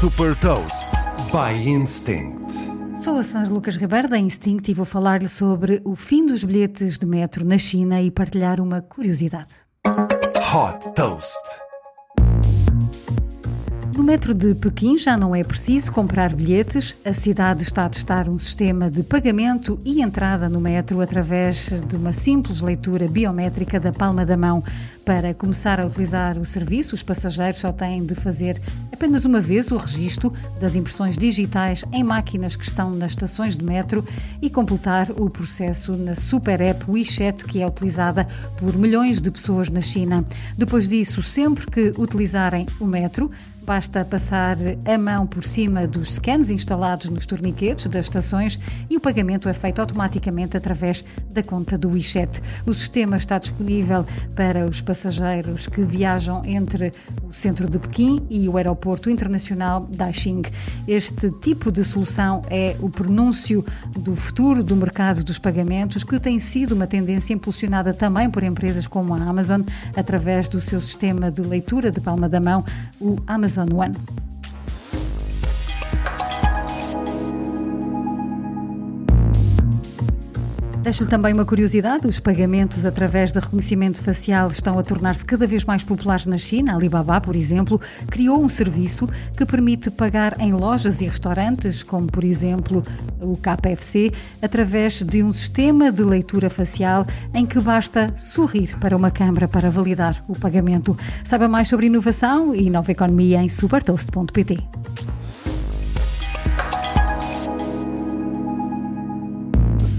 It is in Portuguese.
Super Toast by Instinct. Sou a Sandra Lucas Ribeiro da Instinct e vou falar-lhe sobre o fim dos bilhetes de metro na China e partilhar uma curiosidade. Hot Toast. No metro de Pequim já não é preciso comprar bilhetes. A cidade está a testar um sistema de pagamento e entrada no metro através de uma simples leitura biométrica da palma da mão. Para começar a utilizar o serviço, os passageiros só têm de fazer apenas uma vez o registro das impressões digitais em máquinas que estão nas estações de metro e completar o processo na super app WeChat, que é utilizada por milhões de pessoas na China. Depois disso, sempre que utilizarem o metro, Basta passar a mão por cima dos scans instalados nos torniquetes das estações e o pagamento é feito automaticamente através da conta do WeChat. O sistema está disponível para os passageiros que viajam entre o centro de Pequim e o aeroporto internacional Daxing. Este tipo de solução é o pronúncio do futuro do mercado dos pagamentos, que tem sido uma tendência impulsionada também por empresas como a Amazon, através do seu sistema de leitura de palma da mão, o Amazon One. Deixo-lhe também uma curiosidade: os pagamentos através de reconhecimento facial estão a tornar-se cada vez mais populares na China. A Alibaba, por exemplo, criou um serviço que permite pagar em lojas e restaurantes, como por exemplo o KFC, através de um sistema de leitura facial em que basta sorrir para uma câmara para validar o pagamento. Saiba mais sobre inovação e nova economia em supertoast.pt.